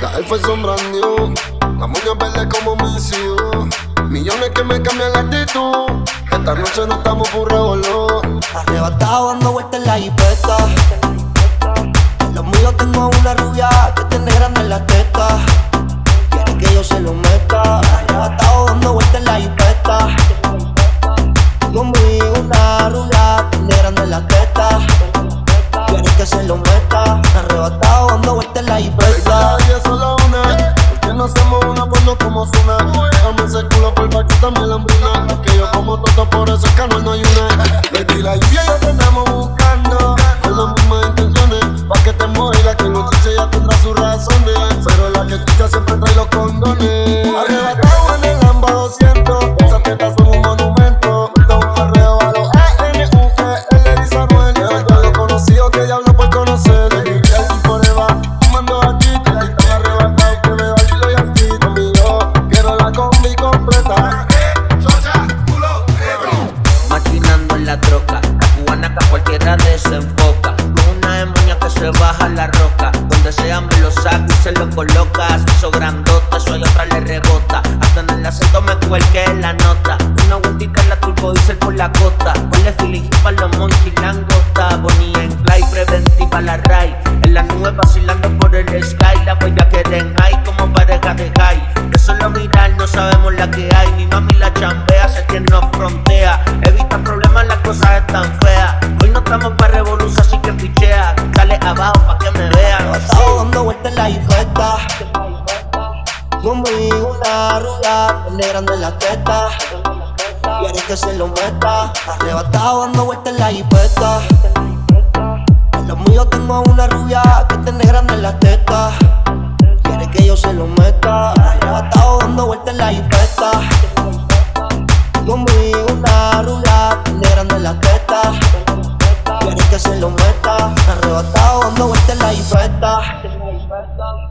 La F son brand new, las moñas verdes como Missy Millones que me cambian la actitud. Esta noche no estamos por revolor. Arrebatado dando vueltas en la jipeta. En los míos tengo una rubia que tiene grande la teta. Quiere que yo se lo meta. Arrebatado dando vueltas en la jipeta. Conmigo una rubia que tiene grande la teta. Que se lo meta. Arrebatado dando vueltas en la jipeta. Ella es solo una. Porque no hacemos una pues no como una. Dame ese culo porfa que también la hambruna. Que yo como todo por eso es que no hay una. Le la lluvia y ya te andamos buscando. Con las mismas baja la roca. Donde sea me lo saco y se lo coloca. Se hizo grandota, eso y otra le rebota. Hasta en el acento me cuelque la nota. Una vueltita en la turbo diesel por la costa. Ponle feeling para los monchis langota. Bonilla en fly, preventiva la ray. En la nube vacilando por el sky. La huella que den high como pareja de high. De solo mirar no sabemos la que hay. Mi mami la chambea, sé que nos frontea. Evita problemas, las cosas están feas. Hoy no estamos para revolución, así que pichea. Abajo pa' que me vean. Arrebatado dando vueltas en la jipeta. Conmigo una rubia que tiene grande en la teta. Quiere que se lo meta. Arrebatado dando vueltas en la jipeta. En los míos tengo una rubia que tiene grande en la teta. Quiere que yo se lo meta. Universal